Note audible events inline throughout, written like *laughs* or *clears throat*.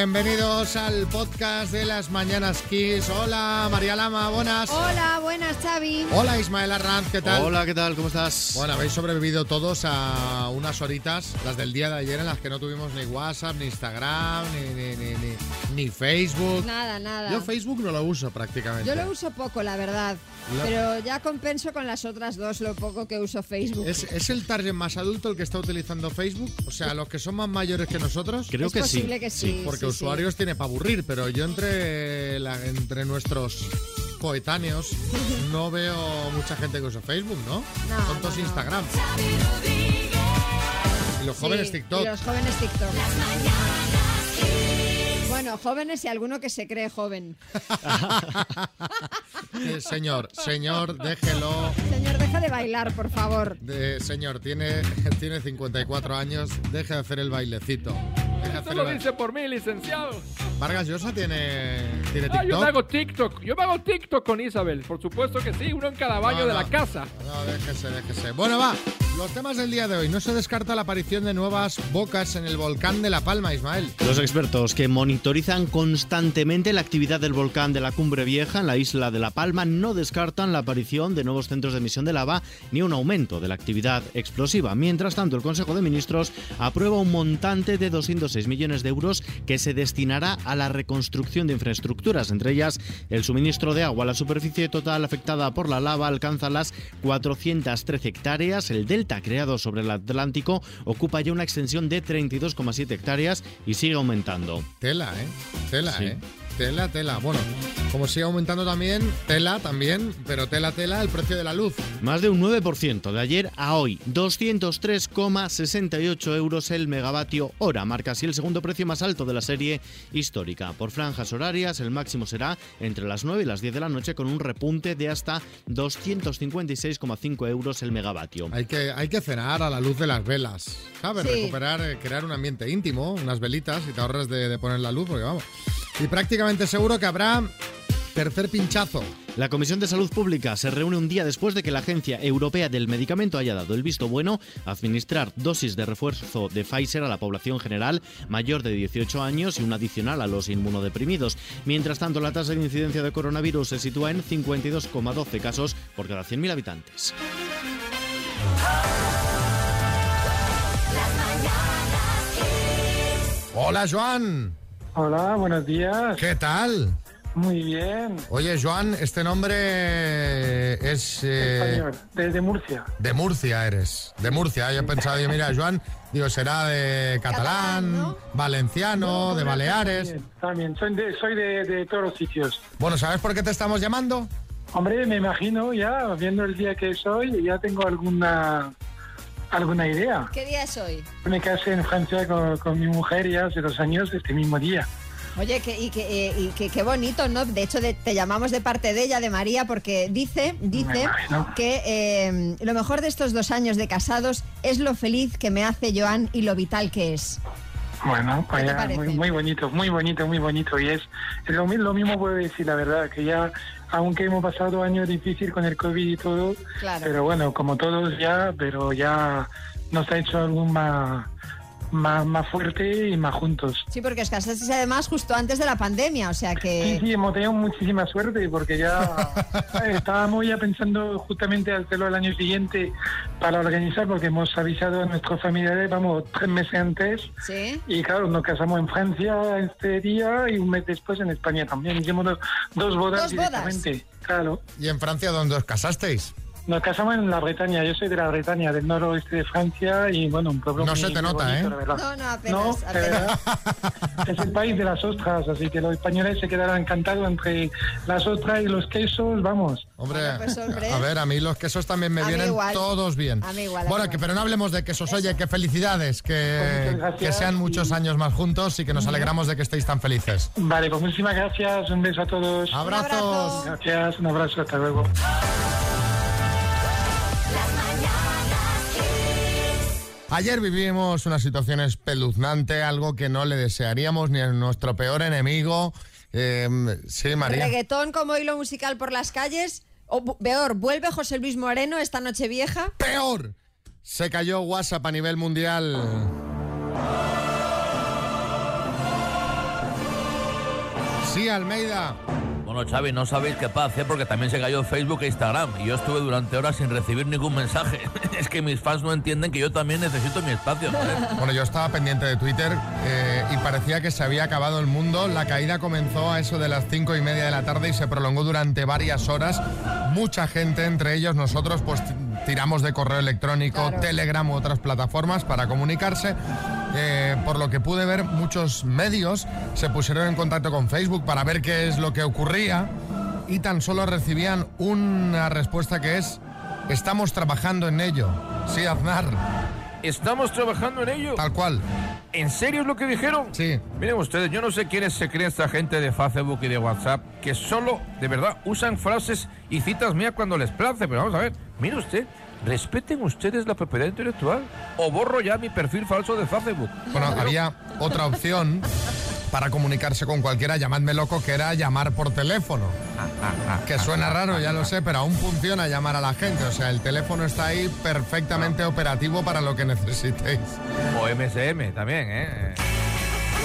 Bienvenidos al podcast de las Mañanas Kiss. Hola, María Lama, buenas. Hola, buenas, Xavi. Hola, Ismael Arranz, ¿qué tal? Hola, ¿qué tal? ¿Cómo estás? Bueno, habéis sobrevivido todos a unas horitas, las del día de ayer, en las que no tuvimos ni WhatsApp, ni Instagram, ni, ni, ni, ni, ni Facebook. Nada, nada. Yo Facebook no lo uso prácticamente. Yo lo uso poco, la verdad. La- Pero ya compenso con las otras dos lo poco que uso Facebook. ¿Es, es el target más adulto el que está utilizando Facebook? O sea, los que son más mayores que nosotros. Creo es que sí. posible que sí. Porque sí. usuarios tiene para aburrir, pero yo entre, la- entre nuestros coetáneos *laughs* no veo mucha gente que usa Facebook, ¿no? No, Son todos no, no. Instagram. Y los jóvenes TikTok. Y los jóvenes TikTok. Bueno, jóvenes y alguno que se cree joven. Eh, señor, señor, déjelo. Señor, deja de bailar, por favor. De- señor, tiene, tiene 54 años, deje de hacer el bailecito. De Esto hacer lo el dice por mí, licenciado. Vargas Llosa tiene, tiene Ah, yo TikTok. me hago TikTok. Yo me hago TikTok con Isabel. Por supuesto que sí. Uno en cada baño No, de no. la casa. No, déjese, déjese. Bueno, va. Los temas del día de hoy. No se descarta la aparición de nuevas bocas en el volcán de La Palma, Ismael. Los expertos que monitorizan constantemente la actividad del volcán de la Cumbre Vieja en la isla de La Palma no descartan la aparición de nuevos centros de emisión de lava ni un aumento de la actividad explosiva. Mientras tanto, el Consejo de Ministros aprueba un montante de 206 millones de euros que se destinará a la reconstrucción de infraestructuras, entre ellas el suministro de agua. La superficie total afectada por la lava alcanza las 413 hectáreas. El delta creado sobre el Atlántico ocupa ya una extensión de 32,7 hectáreas y sigue aumentando. Tela, ¿eh? Tela, Sí. ¿eh? Tela, tela. Bueno, como sigue aumentando también, tela también, pero tela, tela, el precio de la luz. Más de un 9% de ayer a hoy, 203,68 euros el megavatio hora, marca así el segundo precio más alto de la serie histórica. Por franjas horarias, el máximo será entre las 9 y las 10 de la noche con un repunte de hasta 256,5 euros el megavatio. Hay que, hay que cenar a la luz de las velas, ¿sabes? Sí. Recuperar, eh, crear un ambiente íntimo, unas velitas y te ahorras de, de poner la luz, porque vamos. Y prácticamente seguro que habrá tercer pinchazo. La Comisión de Salud Pública se reúne un día después de que la Agencia Europea del Medicamento haya dado el visto bueno a administrar dosis de refuerzo de Pfizer a la población general mayor de 18 años y una adicional a los inmunodeprimidos. Mientras tanto, la tasa de incidencia de coronavirus se sitúa en 52,12 casos por cada 100.000 habitantes. Hola, Joan. Hola, buenos días. ¿Qué tal? Muy bien. Oye, Joan, este nombre es... eh, Español, desde Murcia. de Murcia eres. De Murcia. Yo he pensado, yo, mira, Joan, digo, será de catalán, Catalán, ¿no? valenciano, de Baleares. También, también. Soy, de, soy de, de todos los sitios. Bueno, ¿sabes por qué te estamos llamando? Hombre, me imagino ya, viendo el día que soy, ya tengo alguna alguna idea. ¿Qué día es hoy? Me casé en Francia con, con mi mujer ya hace dos años, este mismo día. Oye, que, y, que, eh, y que qué bonito, ¿no? De hecho, de- te llamamos de parte de ella, de María, porque dice, dice que eh, lo mejor de estos dos años de casados es lo feliz que me hace Joan y lo vital que es. Bueno, pues ¿Qué te ya, muy, muy bonito, muy bonito, muy bonito. Y es, es lo, lo mismo puedo decir, la verdad, que ya, aunque hemos pasado años difíciles con el COVID y todo, Claro. pero bueno, como todos ya, pero ya nos ha hecho algo más, más, más fuerte y más juntos. Sí, porque os casasteis además justo antes de la pandemia, o sea Sí, que... sí, hemos tenido muchísima suerte porque ya *laughs* estábamos ya pensando justamente hacerlo el año siguiente para organizar porque hemos avisado a nuestros familiares, vamos, tres meses antes Sí. y claro, nos casamos en Francia este día y un mes después en España también. Hicimos do- dos bodas ¿Dos bodas? directamente. Claro. ¿Y en Francia dónde os casasteis? Nos casamos en la Bretaña. Yo soy de la Bretaña, del noroeste de Francia y bueno, un pueblo No muy, se te nota, bonito, ¿eh? verdad. No, no, No, apenas, de apenas. verdad. es el país de las ostras, así que los españoles se quedarán encantados entre las ostras y los quesos, vamos. Hombre, Bueno, pues, hombre. a ver, a mí los quesos también me vienen igual. todos bien. A mí igual, a bueno, que, pero no hablemos de quesos. Oye, que felicidades, Pues que, gracias que sean y- muchos años más juntos y que nos alegramos de que estéis tan felices. Vale, pues muchísimas gracias, un beso a todos. Abrazos. abrazo. Gracias, un abrazo, hasta luego. Ayer vivimos una situación espeluznante, algo que no le desearíamos ni a nuestro peor enemigo. Eh, sí, María. Reggaetón como hilo musical por las calles. O peor, vuelve José Luis Moreno esta noche vieja. Peor. Se cayó WhatsApp a nivel mundial. Sí, Almeida. Bueno, Xavi, no sabéis qué paz, ¿eh? porque también se cayó Facebook e Instagram y yo estuve durante horas sin recibir ningún mensaje. *laughs* es que mis fans no entienden que yo también necesito mi espacio. Bueno, yo estaba pendiente de Twitter eh, y parecía que se había acabado el mundo. La caída comenzó a eso de las cinco y media de la tarde y se prolongó durante varias horas. Mucha gente, entre ellos nosotros, pues tiramos de correo electrónico, Telegram u otras plataformas para comunicarse. Eh, por lo que pude ver, muchos medios se pusieron en contacto con Facebook para ver qué es lo que ocurría y tan solo recibían una respuesta que es, estamos trabajando en ello. Sí, Aznar. Estamos trabajando en ello. Tal cual. ¿En serio es lo que dijeron? Sí. Miren ustedes, yo no sé quiénes se creen esta gente de Facebook y de WhatsApp que solo, de verdad, usan frases y citas mías cuando les place. Pero vamos a ver, mire usted, respeten ustedes la propiedad intelectual o borro ya mi perfil falso de Facebook. Bueno, había otra opción para comunicarse con cualquiera, llamadme loco, que era llamar por teléfono. Que suena raro, ya lo sé, pero aún funciona llamar a la gente. O sea, el teléfono está ahí perfectamente operativo para lo que necesitéis. O MSM también, ¿eh?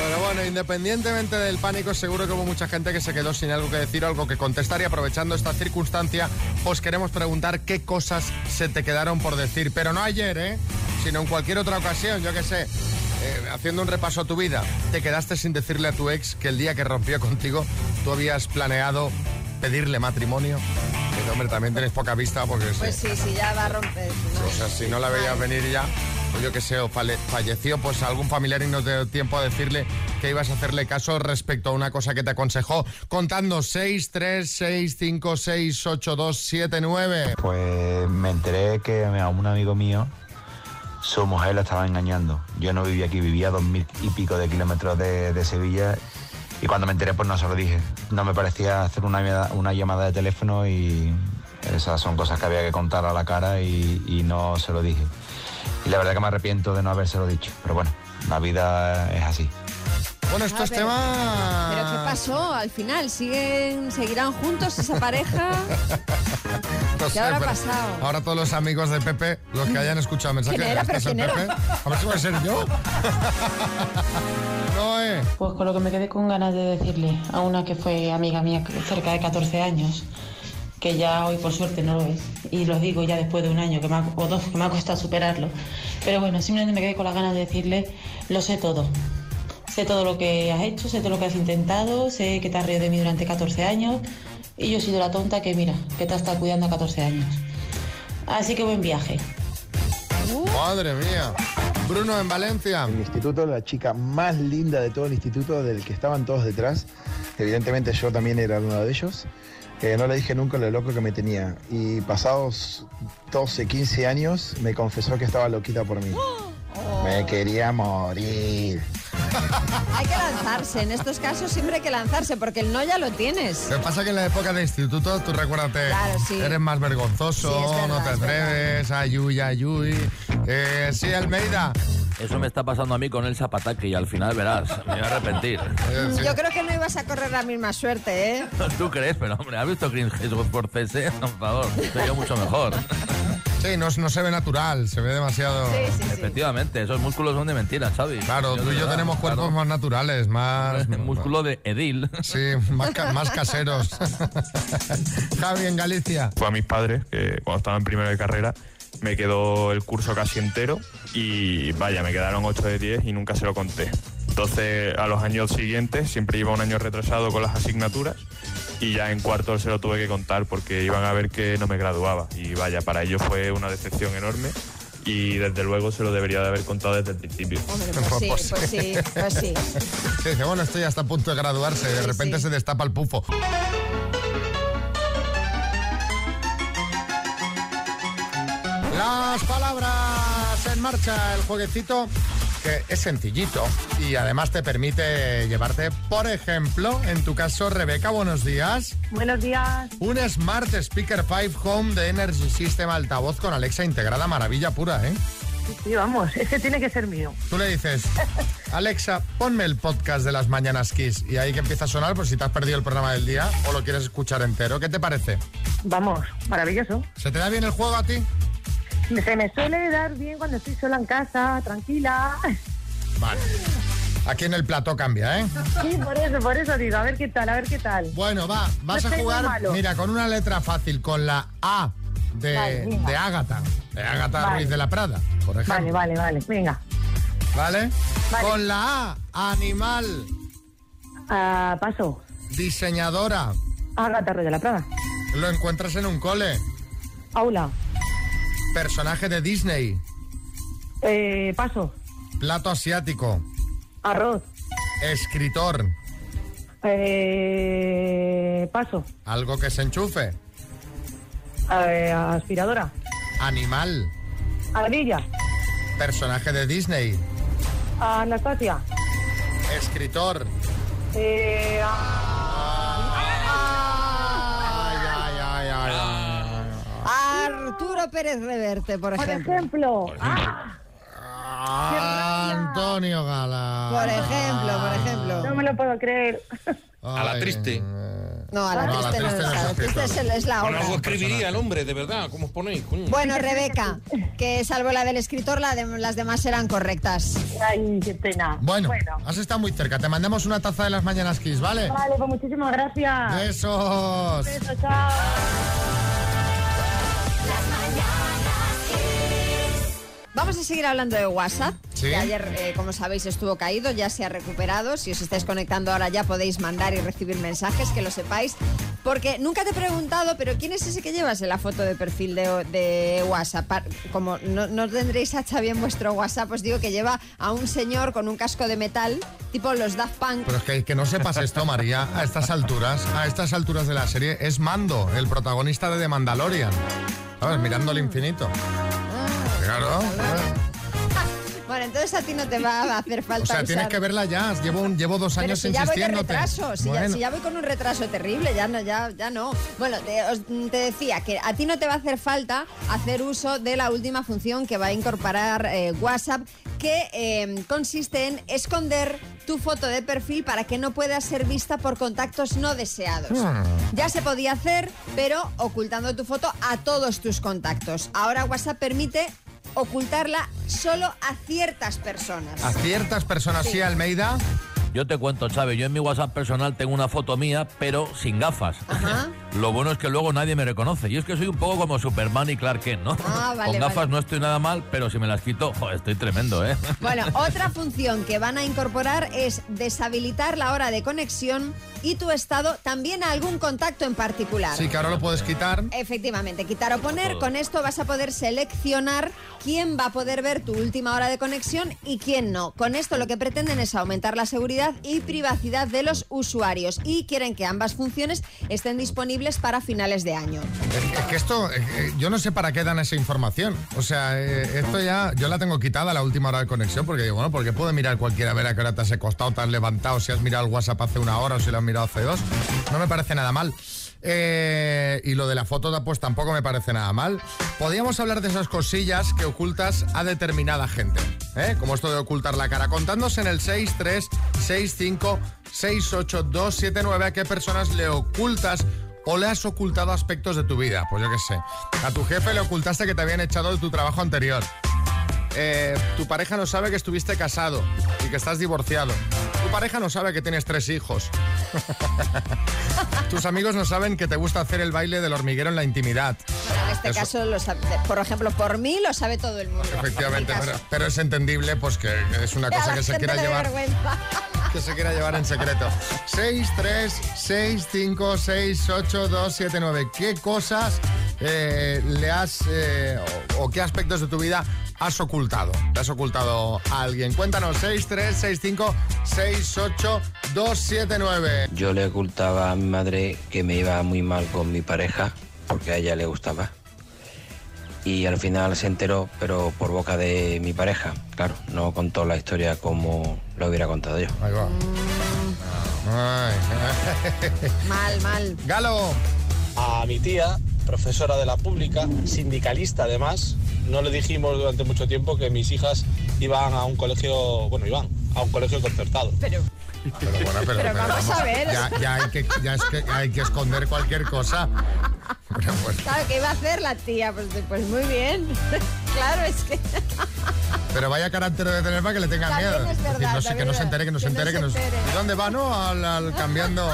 Bueno, bueno, independientemente del pánico, seguro que hubo mucha gente que se quedó sin algo que decir o algo que contestar y aprovechando esta circunstancia, os queremos preguntar qué cosas se te quedaron por decir, pero no ayer, ¿eh? Sino en cualquier otra ocasión, yo qué sé. eh, haciendo un repaso a tu vida, te quedaste sin decirle a tu ex que el día que rompió contigo tú habías planeado pedirle matrimonio. Que hombre, también tenéis poca vista porque Pues sí, sí, sí, ya va a romper. ¿no? o sea, si no la veías venir ya, o yo qué sé, o falleció pues algún familiar y no te dio tiempo a decirle que ibas a hacerle caso respecto a una cosa que te aconsejó, contando 6, 3, 6, 5, 6, 8, 2, 7, 9. Pues me enteré que a un amigo mío, su mujer la estaba engañando. Yo no vivía aquí, vivía a dos mil y pico de kilómetros de, Sevilla. Y cuando me enteré, pues no se lo dije. No me parecía hacer una, una llamada de teléfono y esas son cosas que había que contar a la cara y no se lo dije. Y la verdad que me arrepiento de no habérselo dicho. Pero bueno, la vida es así. Bueno, esto Ah, es pero- tema... ¿Pero qué pasó al final? ¿Siguen, ¿Seguirán juntos esa pareja? *laughs* No ¿Qué habrá pasado? Ahora todos los amigos de Pepe, los que hayan escuchado mensajes, ¿Quién era? ¿este ¿Pero quién Pepe? era? A ver si puede ser yo. *laughs* no, eh. Pues con lo que me quedé con ganas de decirle a una que fue amiga mía cerca de 14 años, que ya hoy por suerte no lo es, y lo digo ya después de un año que me ha- o dos que me ha costado superarlo, pero bueno, simplemente me quedé con las ganas de decirle, lo sé todo. Sé todo lo que has hecho, sé todo lo que has intentado, sé que te has reído de mí durante 14 años y yo he sido la tonta que mira, que te ha estado cuidando a 14 años. Así que buen viaje. Madre mía. Bruno en Valencia. En el instituto, la chica más linda de todo el instituto, del que estaban todos detrás. Evidentemente yo también era uno de ellos. Eh, no le dije nunca lo loco que me tenía. Y pasados 12, 15 años, me confesó que estaba loquita por mí. *gasps* Me quería morir. Hay que lanzarse. En estos casos siempre hay que lanzarse porque el no ya lo tienes. Lo que pasa es que en la época de instituto, tú recuérdate, Claro, sí. eres más vergonzoso, Sí, verdad, no te atreves, ayuy, ayuy. Eh, sí, Almeida. Eso me está pasando a mí con el zapataque y al final verás, me voy a arrepentir. *laughs* Sí. Yo creo que no ibas a correr la misma suerte, ¿eh? *laughs* ¿Tú crees? Pero hombre, ¿has visto Chris Hemsworth CS? Por favor, soy yo mucho mejor. *laughs* Sí, no, no se ve natural, se ve demasiado... Sí, sí, sí. Efectivamente, esos músculos son de mentira, Xavi. Claro, Yo tú y yo verdad, tenemos cuerpos claro. más naturales, más... *laughs* Músculo de Edil. Sí, más, ca- más caseros. *laughs* Javi en Galicia. fue a mis padres, que cuando estaba en primero de carrera me quedó el curso casi entero y vaya, me quedaron 8 de 10 y nunca se lo conté. Entonces, a los años siguientes siempre iba un año retrasado con las asignaturas y ya en cuarto se lo tuve que contar porque iban a ver que no me graduaba. Y vaya, para ellos fue una decepción enorme y desde luego se lo debería de haber contado desde el principio. Hombre, pues sí, pues sí, pues sí. Que *laughs* dice, bueno, estoy hasta a punto de graduarse de Sí, repente sí. se destapa el pufo. Las palabras en marcha, el jueguecito que es sencillito y además te permite llevarte, por ejemplo, en tu caso, Rebeca, buenos días, Buenos días. un Smart Speaker 5 Home de Energy System altavoz con Alexa integrada, maravilla pura, ¿eh? Sí, vamos, ese tiene que ser mío. Tú le dices, *laughs* Alexa, ponme el podcast de las Mañanas Kiss y ahí que empieza a sonar por si te has perdido el programa del día o lo quieres escuchar entero. ¿Qué te parece? Vamos, maravilloso. ¿Se te da bien el juego a ti? *laughs* Se me suele dar bien cuando estoy sola en casa, tranquila. Vale. Aquí en el plató cambia, ¿eh? Sí, por eso, por eso digo, a ver qué tal, a ver qué tal. Bueno, va, vas No a jugar, mira, con una letra fácil, con la A de, Vale, de Ágata, de Ágata Vale. Ruiz de la Prada, por ejemplo. Vale, vale, vale, venga. ¿Vale? Vale. Con la A, animal, Ah, paso. diseñadora, Agatha Ruiz de la Prada. lo encuentras en un cole, Aula. Personaje de Disney, Eh, paso. plato asiático, Arroz. escritor, Eh, paso. algo que se enchufe, Eh, aspiradora. animal, Ardilla. personaje de Disney, Anastasia. escritor. Eh, Ay, Arturo Pérez Reverte, por por ejemplo. ejemplo. Ah, Antonio Gala. Por ejemplo, por ejemplo. No me lo puedo creer. A la triste. No, a la No, a la triste no triste es. no es a la triste es, la Bueno, obra. algo escribiría el hombre, de verdad. ¿Cómo os ponéis? coño? Bueno, Rebeca, que salvo la del escritor, la de- las demás eran correctas. Ay, qué pena. Bueno, has estado muy cerca. Te mandamos una taza de las mañanas Kiss, ¿vale? Vale, pues muchísimas gracias. Besos. Besos, chao. Vamos a seguir hablando de WhatsApp. Sí. que ayer, eh, como sabéis, estuvo caído, ya se ha recuperado. Si os estáis conectando ahora ya podéis mandar y recibir mensajes, que lo sepáis. Porque nunca te he preguntado, pero ¿quién es ese que llevas en la foto de perfil de, de WhatsApp? Como no, no tendréis a Xavi en vuestro WhatsApp, os digo que lleva a un señor con un casco de metal, tipo los Daft Punk. Pero es que, que no sepas esto, María, a estas alturas, a estas alturas de la serie, es Mando, el protagonista de The Mandalorian. ¿Sabes? Mirando al infinito. Claro. Bueno, entonces a ti no te va a hacer falta O sea, tienes que verla ya. Llevo, un- llevo dos Pero años si ya voy de retraso, si, ya, Bueno. si ya voy con un retraso terrible, ya no, ya, ya no. Bueno, te, os- te decía que a ti no te va a hacer falta hacer uso de la última función que va a incorporar eh, WhatsApp, que eh, consiste en esconder tu foto de perfil para que no pueda ser vista por contactos no deseados. Hmm. Ya se podía hacer, pero ocultando tu foto a todos tus contactos. Ahora WhatsApp permite ocultarla solo a ciertas personas. A ciertas personas, sí, Almeida. Yo te cuento, Chávez, yo en mi WhatsApp personal tengo una foto mía, pero sin gafas. Ajá. *laughs* Lo bueno es que luego nadie me reconoce. Y es que soy un poco como Superman y Clark Kent, ¿no? Ah, vale, Con gafas vale. no estoy nada mal, pero si me las quito, estoy tremendo, ¿eh? Bueno, *laughs* otra función que van a incorporar es deshabilitar la hora de conexión y tu estado también a algún contacto en particular. Sí, que ahora lo puedes quitar. Efectivamente, quitar o poner, con esto vas a poder seleccionar quién va a poder ver tu última hora de conexión y quién no. Con esto lo que pretenden es aumentar la seguridad y privacidad de los usuarios y quieren que ambas funciones estén disponibles para finales de año. Es, que esto, yo no sé para qué dan esa información. O sea, eh, esto ya, yo la tengo quitada la última hora de conexión porque digo, bueno, porque puede mirar cualquiera a ver a qué hora te has acostado, te has levantado, si has mirado el WhatsApp hace una hora o si lo has mirado hace dos. No me parece nada mal. Eh, y lo de la foto, pues tampoco me parece nada mal. Podríamos hablar de esas cosillas que ocultas a determinada gente. ¿eh? Como esto de ocultar la cara. Contándose en el 636568279 a qué personas le ocultas o le has ocultado aspectos de tu vida. Pues yo qué sé. A tu jefe le ocultaste que te habían echado de tu trabajo anterior. Eh, tu pareja no sabe que estuviste casado y que estás divorciado. Tu pareja no sabe que tienes tres hijos. *laughs* Tus amigos no saben que te gusta hacer el baile del hormiguero en la intimidad. Bueno, en este Eso- caso, lo sabe- por ejemplo, por mí lo sabe todo el mundo. Efectivamente, En mi pero, pero es entendible pues que es una cosa que se quiera llevar vergüenza. que se quiera llevar en secreto. 6, 3, 6, 5, 6, 8, 2, 7, 9. ¿Qué cosas eh, le has eh, o, o qué aspectos de tu vida has ocultado? ¿Te has ocultado a alguien? Cuéntanos, 6, 3, 6, 5, 6, 8, 2, 7, 9. Yo le ocultaba a mi madre que me iba muy mal con mi pareja, porque a ella le gustaba. Y al final se enteró, pero por boca de mi pareja. Claro, no contó la historia como lo hubiera contado yo. Ahí va. Ay. Mal, mal. Galo. A mi tía, profesora de la pública, sindicalista además, no le dijimos durante mucho tiempo que mis hijas iban a un colegio, bueno, iban a un colegio concertado. Pero, Pero bueno, pero, Pero vamos a ver. Ya, ya hay que, ya es que hay que esconder cualquier cosa. Pero bueno. claro, ¿qué iba a hacer la tía? Pues, pues muy bien. *laughs* claro, es que... *laughs* Pero vaya carácter de tener para que le tengan También miedo. es verdad, Decir, no sé, que no se entere, que no se entere, que no se... ¿Y dónde va, no? Al, al cambiando...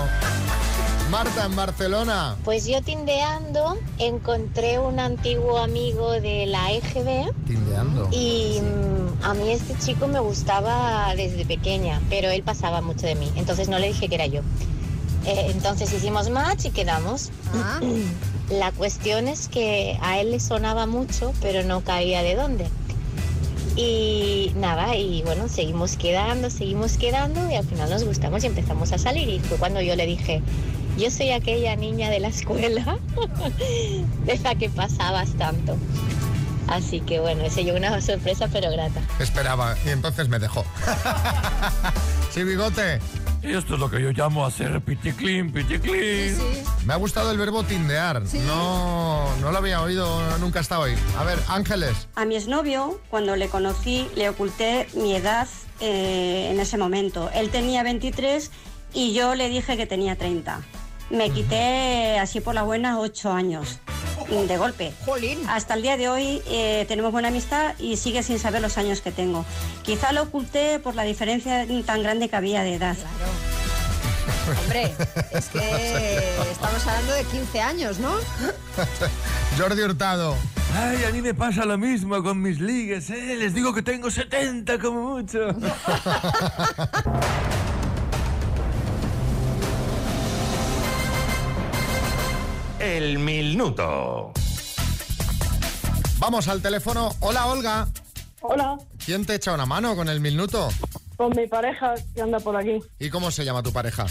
Marta, en Barcelona. Pues yo tindeando encontré un antiguo amigo de la EGB Tindeando. y mm, a mí este chico me gustaba desde pequeña, pero él pasaba mucho de mí, entonces no le dije que era yo. Eh, entonces hicimos match y quedamos. *clears throat* La cuestión es que a él le sonaba mucho, pero no caía de dónde. Y nada, y bueno, seguimos quedando, seguimos quedando y al final nos gustamos y empezamos a salir. Y fue cuando yo le dije, yo soy aquella niña de la escuela *laughs* de la que pasabas tanto. Así que bueno, ese yo una sorpresa pero grata. Esperaba y entonces me dejó. *laughs* sí, bigote. Esto es lo que yo llamo hacer piticlin, piticlin. Me ha gustado el verbo tindear. No, no lo había oído nunca hasta hoy. A ver, Ángeles. A mi exnovio, cuando le conocí, le oculté mi edad eh, en ese momento. Él tenía 23 y yo le dije que tenía 30. Me quité así por la buena 8 años de golpe. Hasta el día de hoy eh, tenemos buena amistad y sigue sin saber los años que tengo. Quizá lo oculté por la diferencia tan grande que había de edad. Hombre, es que *laughs* estamos hablando de 15 años, ¿no? *laughs* Jordi Hurtado. Ay, a mí me pasa lo mismo con mis ligues, ¿eh? Les digo que tengo 70 como mucho. *laughs* El minuto. Vamos al teléfono. Hola, Olga. Hola, ¿Quién te echa una mano con el minuto? con mi pareja que anda por aquí, ¿Y cómo se llama tu pareja?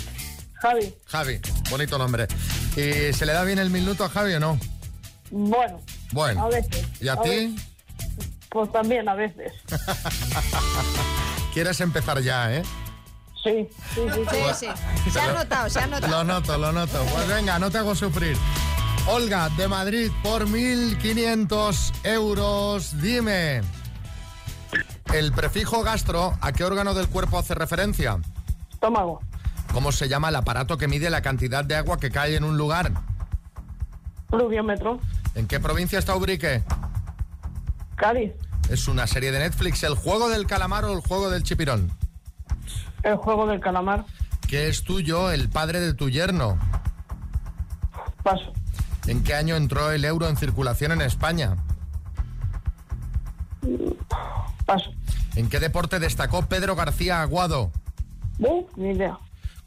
Javi. Javi. Bonito nombre. ¿Y se le da bien el minuto a Javi o no? Bueno, Bueno. a veces. ¿Y a a ti? Pues también a veces. *laughs* ¿Quieres empezar ya, eh? Sí, sí, sí. Sí, sí. Se ha notado, se ha notado. Lo noto, lo noto. Pues venga, no te hago sufrir. Olga, de Madrid, por 1.500 euros, dime. El prefijo gastro, ¿a qué órgano del cuerpo hace referencia? Estómago. ¿Cómo se llama el aparato que mide la cantidad de agua que cae en un lugar? Pluviómetro. ¿En qué provincia está Ubrique? Cádiz. Es una serie de Netflix, ¿el juego del calamar o el juego del chipirón? El juego del calamar. ¿Qué es tuyo, el padre de tu yerno? Paso. ¿En qué año entró el euro en circulación en España? Paso. ¿En qué deporte destacó Pedro García Aguado? Uh, ni idea.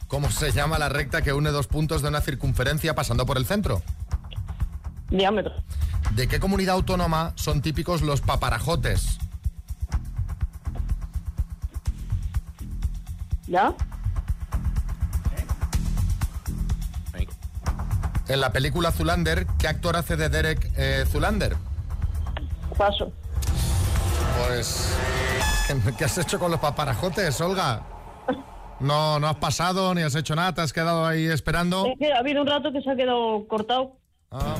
¿Cómo se llama la recta que une dos puntos de una circunferencia pasando por el centro? Diámetro. ¿De qué comunidad autónoma son típicos los paparajotes? ¿Ya? En la película Zulander, ¿qué actor hace de Derek eh, Zulander? Paso. Pues, ¿qué- ¿qué has hecho con los paparajotes, Olga? No, no has pasado ni has hecho nada, te has quedado ahí esperando. Es que ha habido un rato que se ha quedado cortado. Ah.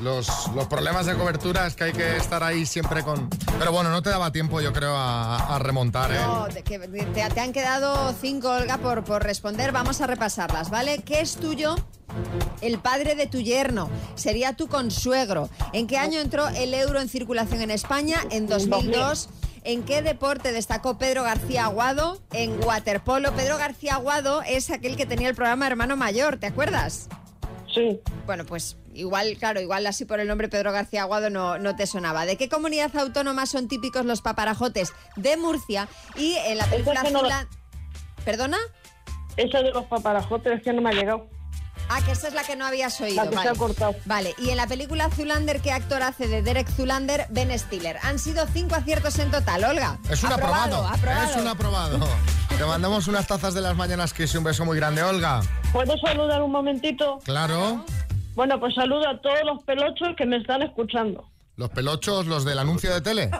Los, los problemas de cobertura es que hay que estar ahí siempre con... Pero bueno, no te daba tiempo, yo creo, a, a remontar, ¿eh? No, de que- de- te, te han quedado cinco, Olga, por, por responder. Vamos a repasarlas, ¿vale? ¿Qué es tuyo? El padre de tu yerno. Sería tu consuegro. ¿En qué año entró el euro en circulación en España? En 2002. ¿En qué deporte destacó Pedro García Aguado? En waterpolo. Pedro García Aguado es aquel que tenía el programa Hermano Mayor, ¿te acuerdas? Sí. Bueno, pues igual, claro, igual así por el nombre Pedro García Aguado no, no te sonaba. ¿De qué comunidad autónoma son típicos los paparajotes? De Murcia. Y en la película que no lo- ¿Perdona? Eso de los paparajotes es que no me ha llegado. Ah, que esa es la que no habías oído. La que se vale. ha cortado. Vale, y en la película Zulander, ¿qué actor hace de Derek Zulander? Ben Stiller. Han sido cinco aciertos en total, Olga. Es un aprobado. aprobado. Es un aprobado. Te mandamos unas tazas de las mañanas, que un beso muy grande, Olga. ¿Puedo saludar un momentito? Claro. Bueno, pues saludo a todos los pelochos que me están escuchando. Los pelochos, los del anuncio de tele.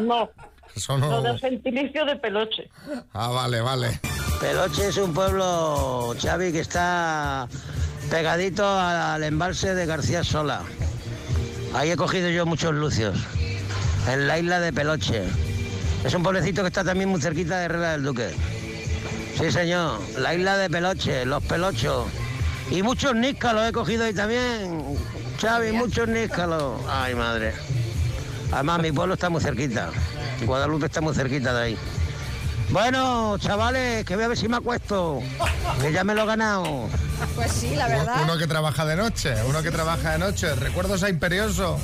No, Eso los del gentilicio de peloche. Ah, vale, vale. Peloche es un pueblo, Xavi, que está pegadito al embalse de García Sola. Ahí he cogido yo muchos lucios, en la isla de Peloche. Es un pueblecito que está también muy cerquita de Herrera del Duque. Sí, señor, la isla de Peloche, los pelochos. Y muchos níscalos he cogido ahí también, Xavi, muchos níscalos. Ay, madre. Además, mi pueblo está muy cerquita. Guadalupe está muy cerquita de ahí. Bueno, chavales, que voy a ver si me acuesto. Que ya me lo he ganado. Pues sí, la verdad. Uno que trabaja de noche, uno que trabaja de noche. ¿Recuerdos a Imperioso?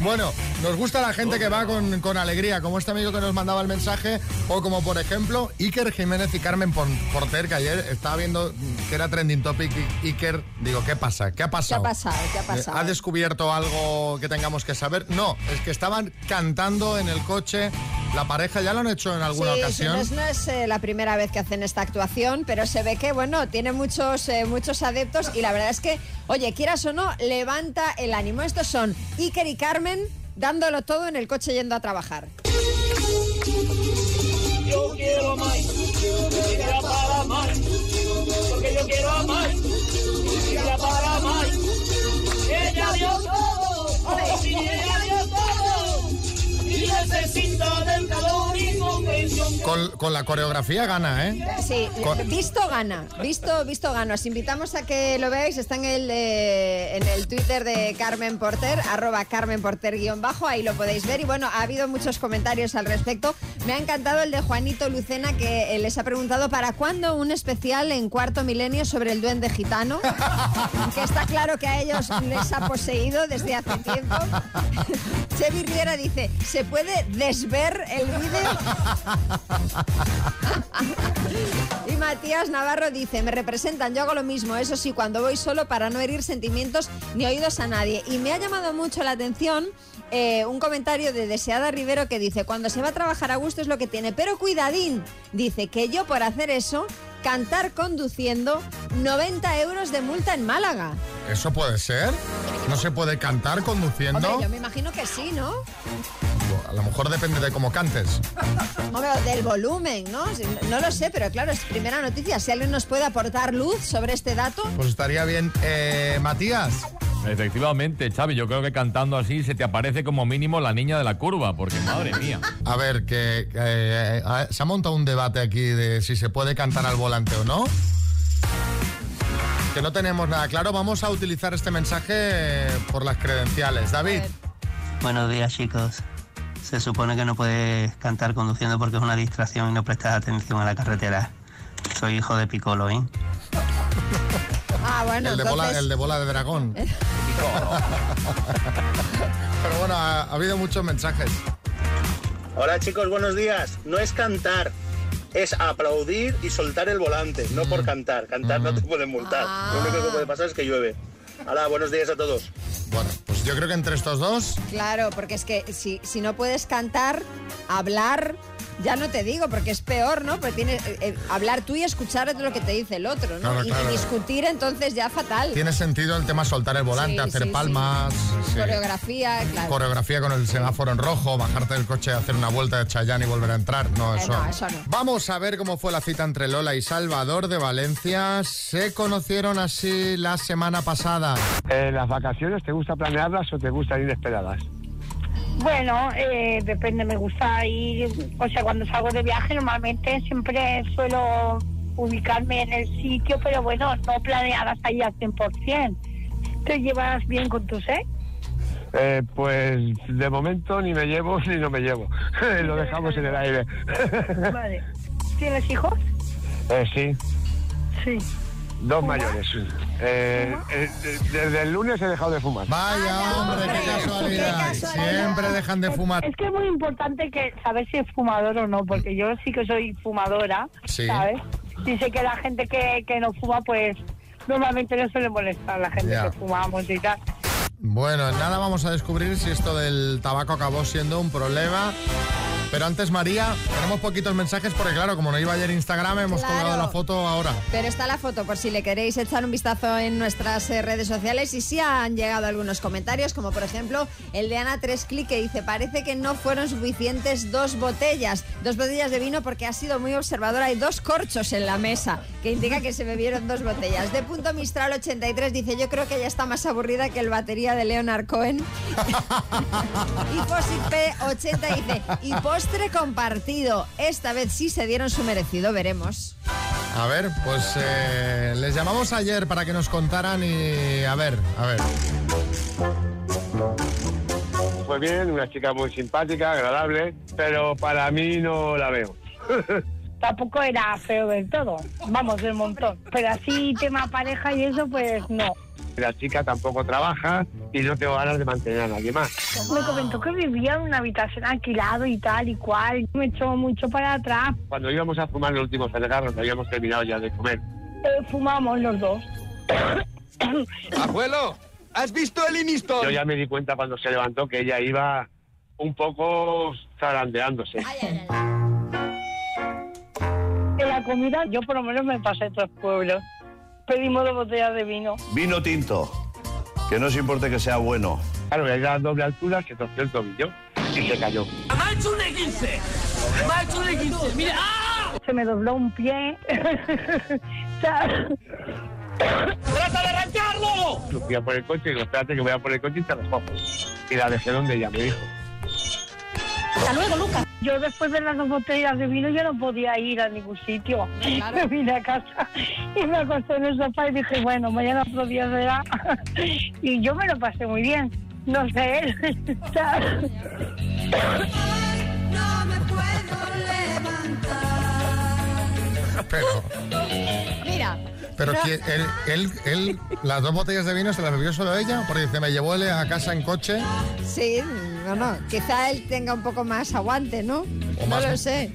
Bueno, nos gusta la gente que va con, con alegría, como este amigo que nos mandaba el mensaje, o como por ejemplo Iker Jiménez y Carmen Porter, que ayer estaba viendo que era trending topic. Iker, digo, ¿qué pasa? ¿Qué ha ¿Qué ha pasado? pasado? ¿Qué ha Eh, pasado? ¿Ha descubierto algo que tengamos que saber? No, es que estaban cantando en el coche. La pareja ya lo han hecho en alguna Sí, ocasión. no es, no es, eh, la primera vez que hacen esta actuación, pero se ve que, bueno, tiene muchos, eh, muchos adeptos y la verdad es que, oye, quieras o no, levanta el ánimo. Estos son Iker y Carmen dándolo todo en el coche yendo a trabajar. Yo quiero a Mike, ella para Mike, porque yo quiero a Mike, ella para ella dio todo, y necesita del calor y comprensión. Con, con la coreografía gana, ¿eh? Sí, Con- visto gana, visto, visto gana. Os invitamos a que lo veáis, está en el, eh, en el Twitter de Carmen Porter, arroba Carmen Porter guion bajo, ahí lo podéis ver. Y bueno, ha habido muchos comentarios al respecto. Me ha encantado el de Juanito Lucena que eh, les ha preguntado para cuándo un especial en cuarto milenio sobre el duende gitano, *laughs* que está claro que a ellos les ha poseído desde hace tiempo. Chevy Riera dice, ¿se puede desver el vídeo? Y Matías Navarro dice, me representan, yo hago lo mismo, eso sí, cuando voy solo para no herir sentimientos ni oídos a nadie. Y me ha llamado mucho la atención eh, un comentario de Deseada Rivero que dice, cuando se va a trabajar a gusto es lo que tiene, pero cuidadín, dice que yo por hacer eso, cantar conduciendo, 90 euros de multa en Málaga. ¿Eso puede ser? ¿No se puede cantar conduciendo? Hombre, yo me imagino que sí, ¿no? A lo mejor depende de cómo cantes. *laughs* Hombre, del volumen, ¿no? No lo sé, pero claro, es primera noticia. Si alguien nos puede aportar luz sobre este dato. Pues estaría bien. Eh, Matías. Efectivamente, Xavi, yo creo que cantando así se te aparece como mínimo la niña de la curva, porque madre mía. A ver, que, que, eh, eh, se ha montado un debate aquí de si se puede cantar al volante o no. Que no tenemos nada claro. Vamos a utilizar este mensaje por las credenciales. David. Buenos días, chicos. Se supone que no puedes cantar conduciendo porque es una distracción y no prestas atención a la carretera. Soy hijo de Piccolo, ¿eh? Ah, bueno, el, de bola, el de bola de dragón. *laughs* *laughs* Pero bueno, ha, ha habido muchos mensajes. Hola chicos, buenos días. No es cantar, es aplaudir y soltar el volante, no por cantar. Cantar no te pueden multar. Lo único que puede pasar es que llueve. Hola, buenos días a todos. Bueno, pues yo creo que entre estos dos Claro, porque es que si, si no puedes cantar, hablar, ya no te digo, porque es peor, ¿no? Porque tienes eh, eh, hablar tú y escuchar lo que te dice el otro, ¿no? Claro, y, claro. discutir entonces ya fatal. tiene sentido el tema soltar el volante, Sí, hacer sí, palmas, sí. Coreografía, claro. coreografía con el semáforo en rojo, bajarte del coche, hacer una vuelta de Chayán y volver a entrar. No, Eh, eso. no, eso no. Vamos a ver cómo fue la cita entre Lola y Salvador de Valencia. Se conocieron así la semana pasada. Eh, ¿Las vacaciones te gusta planearlas o te gustan inesperadas? Bueno, eh, depende, me gusta ir, o sea, cuando salgo de viaje normalmente siempre suelo ubicarme en el sitio, pero bueno, no planeadas ahí al 100%. ¿Te llevas bien con tus ex? Eh, pues de momento ni me llevo *laughs* ni no me llevo. *laughs* Lo dejamos en el aire. *laughs* Vale. ¿Tienes hijos? Eh, sí, Sí. dos mayores. Eh, eh, de- desde el lunes he dejado de fumar. Vaya, hombre, qué casualidad. Siempre dejan de fumar. Es que es muy importante que saber si es fumador o no, porque yo sí que soy fumadora, Sí. ¿sabes? Y sé que la gente que, que no fuma, pues normalmente no suele molestar a la gente Ya. que fumamos y tal. Bueno, en nada vamos a descubrir si esto del tabaco acabó siendo un problema. Pero antes, María, tenemos poquitos mensajes porque, claro, como no iba ayer Instagram, hemos Claro. colgado la foto ahora. Pero está la foto por si le queréis echar un vistazo en nuestras eh, redes sociales y sí han llegado algunos comentarios, como por ejemplo el de Ana Trescli que dice, parece que no fueron suficientes dos botellas, dos botellas de vino porque ha sido muy observadora, hay dos corchos en la mesa, que indica que se bebieron dos botellas. De punto Mistral 83 dice, yo creo que ella está más aburrida que el batería de Leonard Cohen. *laughs* y Fossil P80 dice, y postre compartido, esta vez sí se dieron su merecido, veremos. A ver, pues eh, les llamamos ayer para que nos contaran y a ver, a ver. fue bien, una chica muy simpática, agradable, pero para mí no la veo. *laughs* Tampoco era feo del todo, vamos, del montón. Pero así, tema pareja y eso, pues no. La chica tampoco trabaja y no tengo ganas de mantener a nadie más. Me comentó que vivía en una habitación alquilado y tal y cual. Me echó mucho para atrás. Cuando íbamos a fumar el último cigarro, que habíamos terminado ya de comer, Eh, fumamos los dos. *coughs* Abuelo, ¿has visto el Iniston? Yo ya me di cuenta cuando se levantó que ella iba un poco zarandeándose. En la comida yo por lo menos me pasé tres pueblos. Pedimos dos botellas de vino. Vino tinto. Que no se importe que sea bueno. Claro, ella a doble altura se torció el tobillo y se cayó. ¡Me ha hecho un 15! ¡Me ha hecho un 15! ¡Mira! ¡Ah! Se me dobló un pie. *laughs* ¡Trata de arrancarlo! Yo fui a por el coche y digo, espérate que voy a por el coche y te recojo. Y la dejé donde ella me dijo. Hasta luego, Lucas. Yo después de las dos botellas de vino yo no podía ir a ningún sitio. *laughs* Me vine a casa y me acosté en el sofá y dije, bueno, mañana otro día será. *laughs* Y yo me lo pasé muy bien. No sé, él. *laughs* O sea, Pero, Mira. pero no- ¿quién- él, él, él, las dos botellas de vino se las bebió solo ella, porque dice, me llevó él a casa en coche. Sí, no, no. Quizá él tenga un poco más aguante, ¿no? no más- lo sé.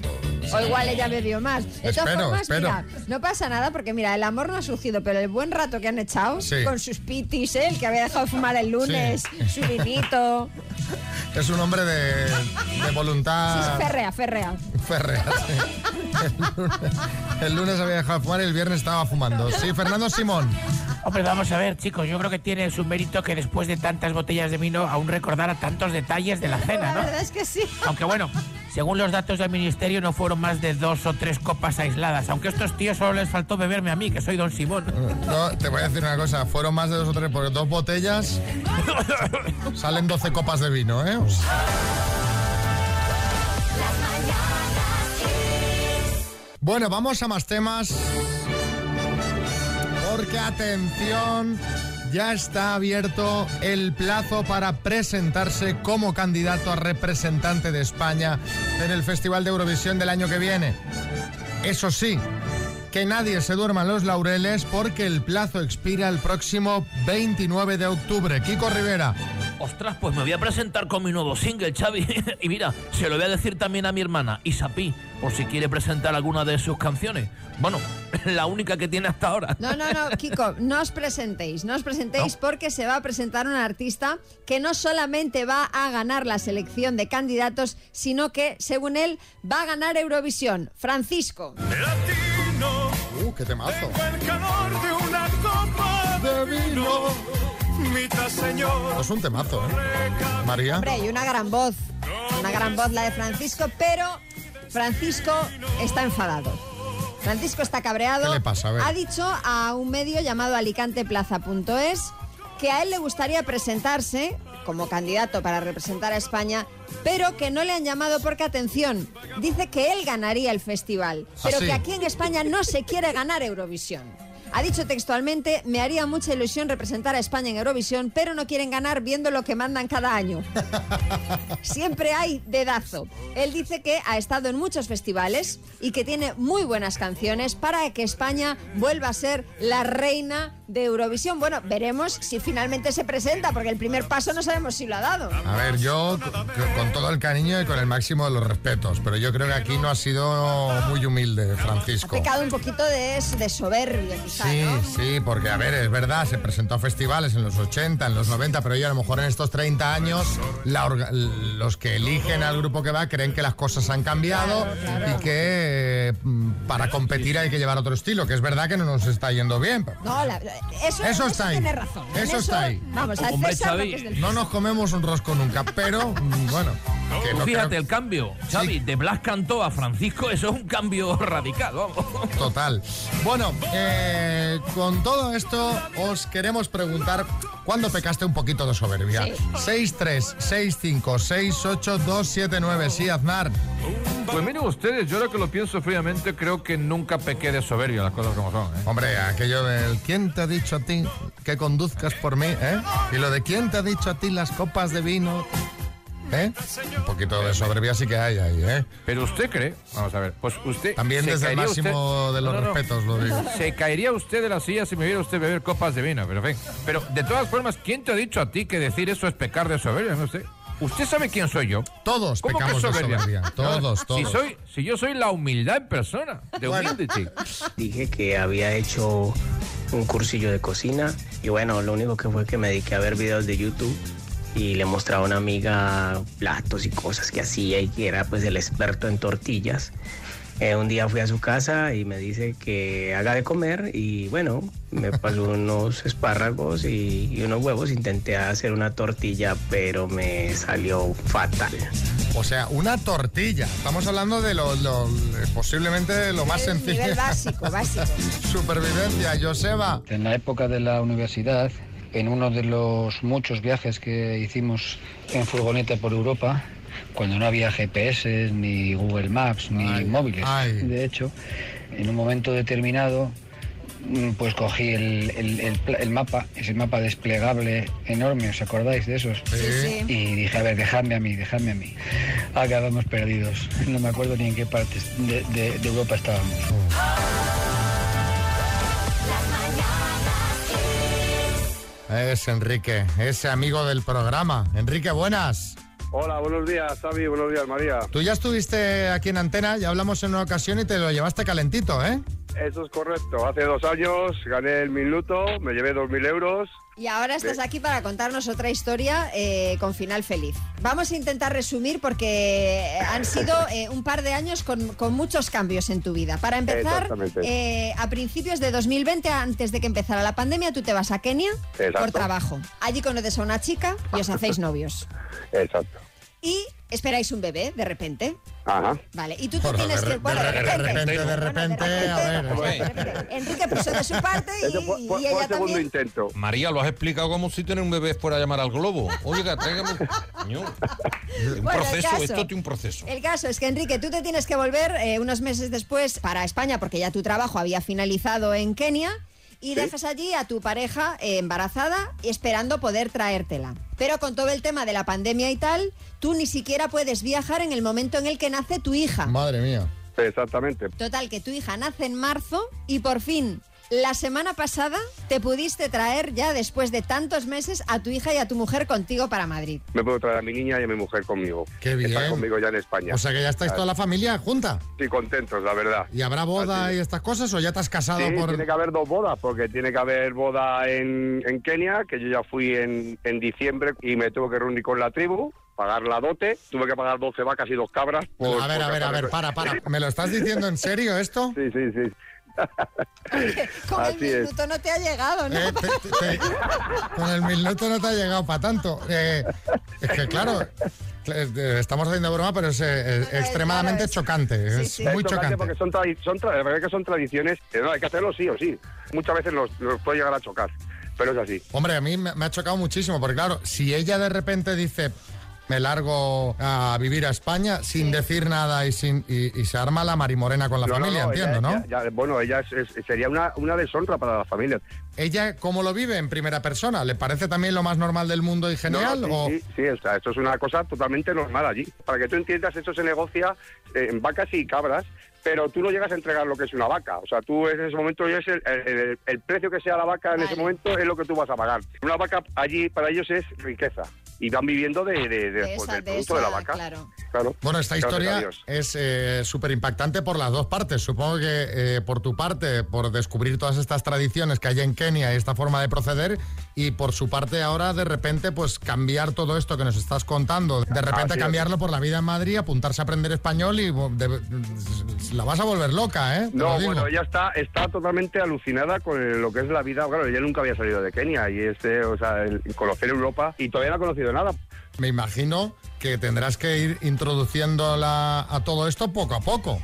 O igual ella bebió más. De todas formas, espero. mira, no pasa nada porque mira, el amor no ha surgido, pero el buen rato que han echado Sí. con sus pitis, ¿eh? el que había dejado de fumar el lunes, su vinito. *laughs* Es un hombre de, de Sí, voluntad férrea, férrea. férrea. sí. El, lunes, el lunes había dejado de fumar y el viernes estaba fumando. Sí, Fernando Simón. Hombre, vamos a ver, chicos, yo creo que tiene su mérito que después de tantas botellas de vino aún recordara tantos detalles de la cena, La ¿no? verdad es que sí. Aunque bueno, según los datos del ministerio no fueron más de dos o tres copas aisladas, aunque a estos tíos solo les faltó beberme a mí, que soy Don Simón. No, te voy a decir una cosa, fueron más de dos o tres, porque dos botellas salen 12 copas de vino, ¿eh? Bueno, vamos a más temas. Porque atención, ya está abierto el plazo para presentarse como candidato a representante de España en el Festival de Eurovisión del año que viene. Eso sí, que nadie se duerma en los laureles porque el plazo expira el próximo 29 de octubre. Kiko Rivera. Ostras, pues me voy a presentar con mi nuevo single, Xavi. *laughs* y mira, se lo voy a decir también a mi hermana, Isapi, por si quiere presentar alguna de sus canciones. Bueno, *laughs* la única que tiene hasta ahora. No, no, no, Kiko, *laughs* no os presentéis, no os presentéis porque se va a presentar un artista que no solamente va a ganar la selección de candidatos, sino que, según él, va a ganar Eurovisión. Francisco. Uh, qué temazo. El calor de una copa de vino. Señor. Es un temazo, ¿eh? María. Hombre, y una gran voz, una gran voz la de Francisco, pero Francisco está enfadado. Francisco está cabreado. ¿Qué le pasa? A ver. Ha dicho a un medio llamado alicanteplaza.es que a él le gustaría presentarse como candidato para representar a España, pero que no le han llamado porque, atención, dice que él ganaría el festival, pero sí? que aquí en España no se quiere ganar Eurovisión. Ha dicho textualmente, me haría mucha ilusión representar a España en Eurovisión, pero no quieren ganar viendo lo que mandan cada año. *laughs* Siempre hay dedazo. Él dice que ha estado en muchos festivales y que tiene muy buenas canciones para que España vuelva a ser la reina de Eurovisión. Bueno, veremos si finalmente se presenta, porque el primer paso no sabemos si lo ha dado. A ver, yo con todo el cariño y con el máximo de los respetos, pero yo creo que aquí no ha sido muy humilde, Ha Francisco. pecado un poquito de, de soberbia, Sí, ¿no? sí, porque a ver, es verdad, se presentó a festivales en los 80, en los 90, pero yo a lo mejor en estos 30 años la orga- los que eligen al grupo que va creen que las cosas han cambiado y que eh, mm, para competir hay que llevar otro estilo, que es verdad que no nos está yendo bien. pero No, la- eso, Eso está ahí. tiene razón. En Eso está ahí. Vamos, al César no nos comemos un rosco nunca, pero mm, bueno, que Tú no fíjate creo- el cambio, Xavi, de Blas cantó a Francisco, eso es un cambio *laughs* radical, vamos. Total. Bueno, eh, con todo esto os queremos preguntar cuándo pecaste un poquito de soberbia. Sí. 6-3, 6-5, 6-8, 2-7-9. Sí, Aznar. Pues miren ustedes, yo ahora que lo pienso fríamente, creo que nunca pequé de soberbia, las cosas como son. ¿eh? Hombre, aquello del ¿quién te ha dicho a ti que conduzcas por mí? eh? Y lo de ¿quién te ha dicho a ti las copas de vino? ¿Eh? Un poquito de soberbia sí que hay ahí, ¿eh? Pero usted cree, vamos a ver, pues usted... También desde el máximo usted- de los No, no, no. respetos lo digo. Se caería usted de la silla si me viera usted beber copas de vino, pero en fin. Pero de todas formas, ¿quién te ha dicho a ti que decir eso es pecar de soberbia? No sé. ¿Usted sabe quién soy yo? Todos ¿Cómo que pecamos de soberbia. Todos, Si, todos. soy, si yo soy la humildad en persona, de humilde, Dije que había hecho un cursillo de cocina y bueno, lo único que fue que me dediqué a ver videos de YouTube y le mostraba a una amiga platos y cosas que hacía y que era pues el experto en tortillas. Eh, un día fui a su casa y me dice que haga de comer y bueno, me *laughs* pasó unos espárragos y, y unos huevos. Intenté hacer una tortilla, pero me salió fatal. O sea, una tortilla. Estamos hablando de lo, lo- posiblemente lo más sencillo. Nivel básico, básico. *laughs* Supervivencia, Joseba. En la época de la universidad, en uno de los muchos viajes que hicimos en furgoneta por Europa, cuando no había GPS, ni Google Maps, ni móviles, de hecho, en un momento determinado, mm, pues cogí el, el- el pla- el mapa, ese mapa desplegable enorme, ¿os acordáis de esos? sí. Y dije, a ver, dejadme a mí, dejadme a mí. Acabamos perdidos. No me acuerdo ni en qué parte de- de- de Europa estábamos. Es Enrique, ese amigo del programa. Enrique, buenas. Hola, buenos días, Xavi, buenos días, María. Tú ya estuviste aquí en Antena, ya hablamos en una ocasión y te lo llevaste calentito, ¿eh? Eso es correcto. Hace dos años gané el minuto, me llevé dos mil euros. Y ahora estás aquí para contarnos otra historia eh, con final feliz. Vamos a intentar resumir porque han sido *laughs* eh, un par de años con, con muchos cambios en tu vida. Para empezar, eh, a principios de 2020, antes de que empezara la pandemia, tú te vas a Kenia Exacto. por trabajo. Allí conoces a una chica y os hacéis *laughs* novios. Exacto. Y esperáis un bebé, de repente. Ajá. Vale, y tú te Bueno, tienes de que... Bueno, de de re- de repente. de repente, a ver. Enrique puso de su parte y, y ella el segundo también. intento. María, lo has explicado como si tener un bebé fuera a llamar al globo. Oiga, tráigame. Coño. Un *laughs* proceso, caso. esto tiene un proceso. El caso es que, Enrique, tú te tienes que volver eh, unos meses después para España porque ya tu trabajo había finalizado en Kenia y dejas allí a tu pareja eh, embarazada y esperando poder traértela. Pero con todo el tema de la pandemia y tal, tú ni siquiera puedes viajar en el momento en el que nace tu hija. Madre mía. Exactamente. Total, que tu hija nace en marzo y por fin, la semana pasada, te pudiste traer ya después de tantos meses a tu hija y a tu mujer contigo para Madrid. Me puedo traer a mi niña y a mi mujer conmigo. Qué bien. Está conmigo ya en España. O sea que ya estáis toda la familia junta. Sí, contentos, la verdad. ¿Y habrá boda y estas cosas o ya te has casado Sí, por...? tiene que haber dos bodas, porque tiene que haber boda en, en Kenia, que yo ya fui en, en diciembre y me tuve que reunir con la tribu, pagar la dote, tuve que pagar 12 vacas y dos cabras. por- a ver, a ver, a ver, para, para. ¿Me lo estás diciendo en serio esto? Sí, sí, sí. *laughs* Con Así el es. minuto no te ha llegado, ¿no? Eh, te- te- con el minuto no te ha llegado para tanto. Eh, es que claro, eh, estamos haciendo broma, pero es eh, eh, extremadamente chocante. es muy Es chocante. porque son, son, tra- la verdad que son tradiciones, que no, hay que hacerlo sí o sí. Muchas veces nos puede llegar a chocar, pero es así. Hombre, a mí me, me ha chocado muchísimo, porque claro, si ella de repente dice me largo a vivir a España sin decir nada y sin y, y se arma la marimorena con la No, familia, no, entiendo, ella- ¿no? ya- ya- bueno, ella es- es- sería una, una deshonra para la familia. ¿Ella cómo lo vive en primera persona? ¿Le parece también lo más normal del mundo y genial? No, no, o... sí, sí, sí, o sea, esto es una cosa totalmente normal allí. Para que tú entiendas, esto se negocia eh, en vacas y cabras, pero tú no llegas a entregar lo que es una vaca. O sea, tú en ese momento ya es el, el- el precio que sea la vaca en ese momento es lo que tú vas a pagar. Una vaca allí para ellos es riqueza y van viviendo de, de- de- De pues, esa- del de producto de la vaca. claro. Claro. Bueno, esta historia es súper impactante por las dos partes. Supongo que eh, por tu parte, por descubrir todas estas tradiciones que hay en Kenia y esta forma de proceder, y por su parte ahora de repente pues cambiar todo esto que nos estás contando, de repente Así es. cambiarlo por la vida en Madrid, apuntarse a aprender español y de- la vas a volver loca, ¿eh? Te No, bueno, ella está, está totalmente alucinada con lo que es la vida. Claro, ella nunca había salido de Kenia y este, o sea, el conocer Europa y todavía no ha conocido nada. Me imagino que tendrás que ir introduciéndola a todo esto poco a poco.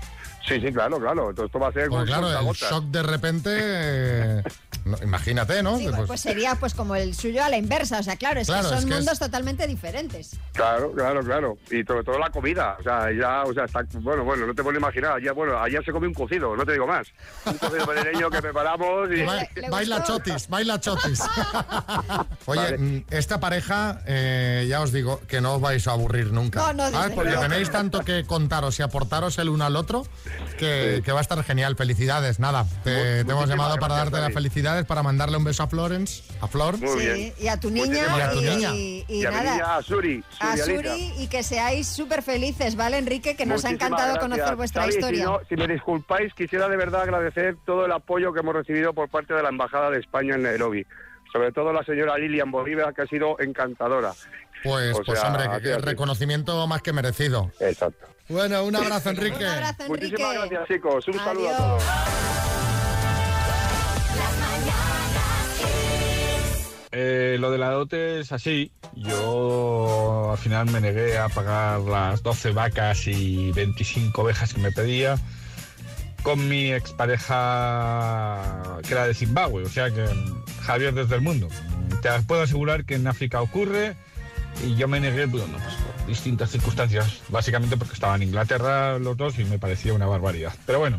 Sí, sí, claro, claro. Entonces esto va a ser con claro, el shock de repente, *laughs* no, imagínate, ¿no? Sí, Pues- pues sería pues como el suyo a la inversa. O sea, claro, es Claro, que son es que es- mundos totalmente diferentes. Claro, claro, claro. Y sobre todo la comida. O sea, ya, o sea, está, bueno, bueno, no te puedo imaginar. Ya, bueno, ayer se come un cocido, no te digo más. Un cocido madrileño que preparamos y... Ba- *laughs* baila chotis, baila chotis. *laughs* Oye, Vale. mm, esta pareja, eh, ya os digo que no os vais a aburrir nunca. No, no. Porque tenéis tanto que contaros y aportaros el uno al otro que, que va a estar genial. Felicidades, nada. Te, te hemos llamado para darte las David. Felicidades, para mandarle un beso a Florence, a Flor. Muy bien. Sí, y a tu niña Y a tu niña. y, y Y a mi nada. niña, a Suri, a Suri y que seáis súper felices, ¿vale, Enrique? Que nos ha encantado gracias. conocer vuestra Xavi, historia. Si, no- si me disculpáis, quisiera de verdad agradecer todo el apoyo que hemos recibido por parte de la Embajada de España en Nairobi. Sobre todo la señora Lilian Bolívar, que ha sido encantadora. Pues, O pues sea, hombre, que- que reconocimiento más que merecido. Exacto. Bueno, un abrazo, Enrique. Muchísimas gracias, chicos. Un saludo a todos. Eh, lo de la dote es así. Yo al final me negué a pagar las 12 vacas y 25 ovejas que me pedía con mi expareja que era de Zimbabue, o sea que Javier desde el mundo. Te puedo asegurar que en África ocurre y yo me negué pues, por distintas circunstancias, básicamente porque estaba en Inglaterra los dos y me parecía una barbaridad. Pero bueno,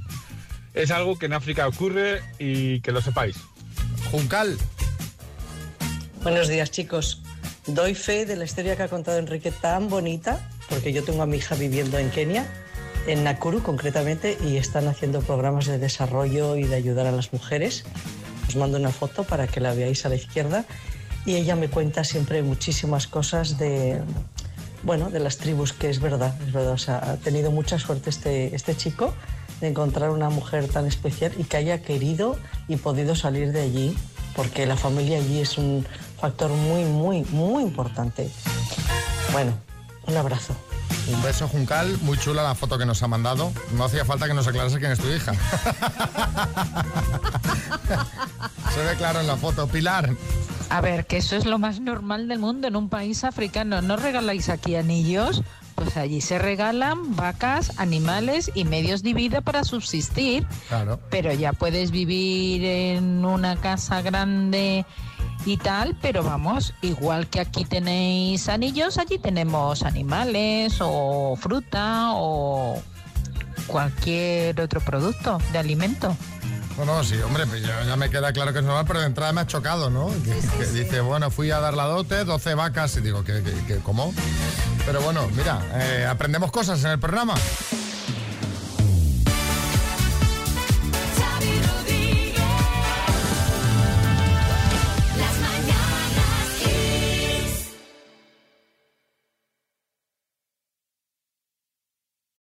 es algo que en África ocurre y que lo sepáis. Juncal. Buenos días, chicos. Doy fe de la historia que ha contado Enrique tan bonita, porque yo tengo a mi hija viviendo en Kenia, en Nakuru concretamente, y están haciendo programas de desarrollo y de ayudar a las mujeres. Os mando una foto para que la veáis a la izquierda. Y ella me cuenta siempre muchísimas cosas de, bueno, de las tribus, que es verdad, ha tenido mucha suerte este, este chico de encontrar una mujer tan especial y que haya querido y podido salir de allí, porque la familia allí es un factor muy, muy, muy importante. Bueno, un abrazo. Un beso, Juncal. Muy chula la foto que nos ha mandado. No hacía falta que nos aclarase quién es tu hija. *laughs* Se ve claro en la foto. Pilar. A ver, que eso es lo más normal del mundo en un país africano. ¿No regaláis aquí anillos? Pues allí se regalan vacas, animales y medios de vida para subsistir. Claro. Pero ya puedes vivir en una casa grande y tal, pero vamos, igual que aquí tenéis anillos, allí tenemos animales o fruta o cualquier otro producto de alimento. No, no, sí, hombre, pues ya, ya me queda claro que es normal, pero de entrada me ha chocado, ¿no? Que, que dice, bueno, fui a dar la dote, 12 vacas, y digo, ¿qué, qué- qué- cómo? Pero bueno, mira, eh, aprendemos cosas en el programa.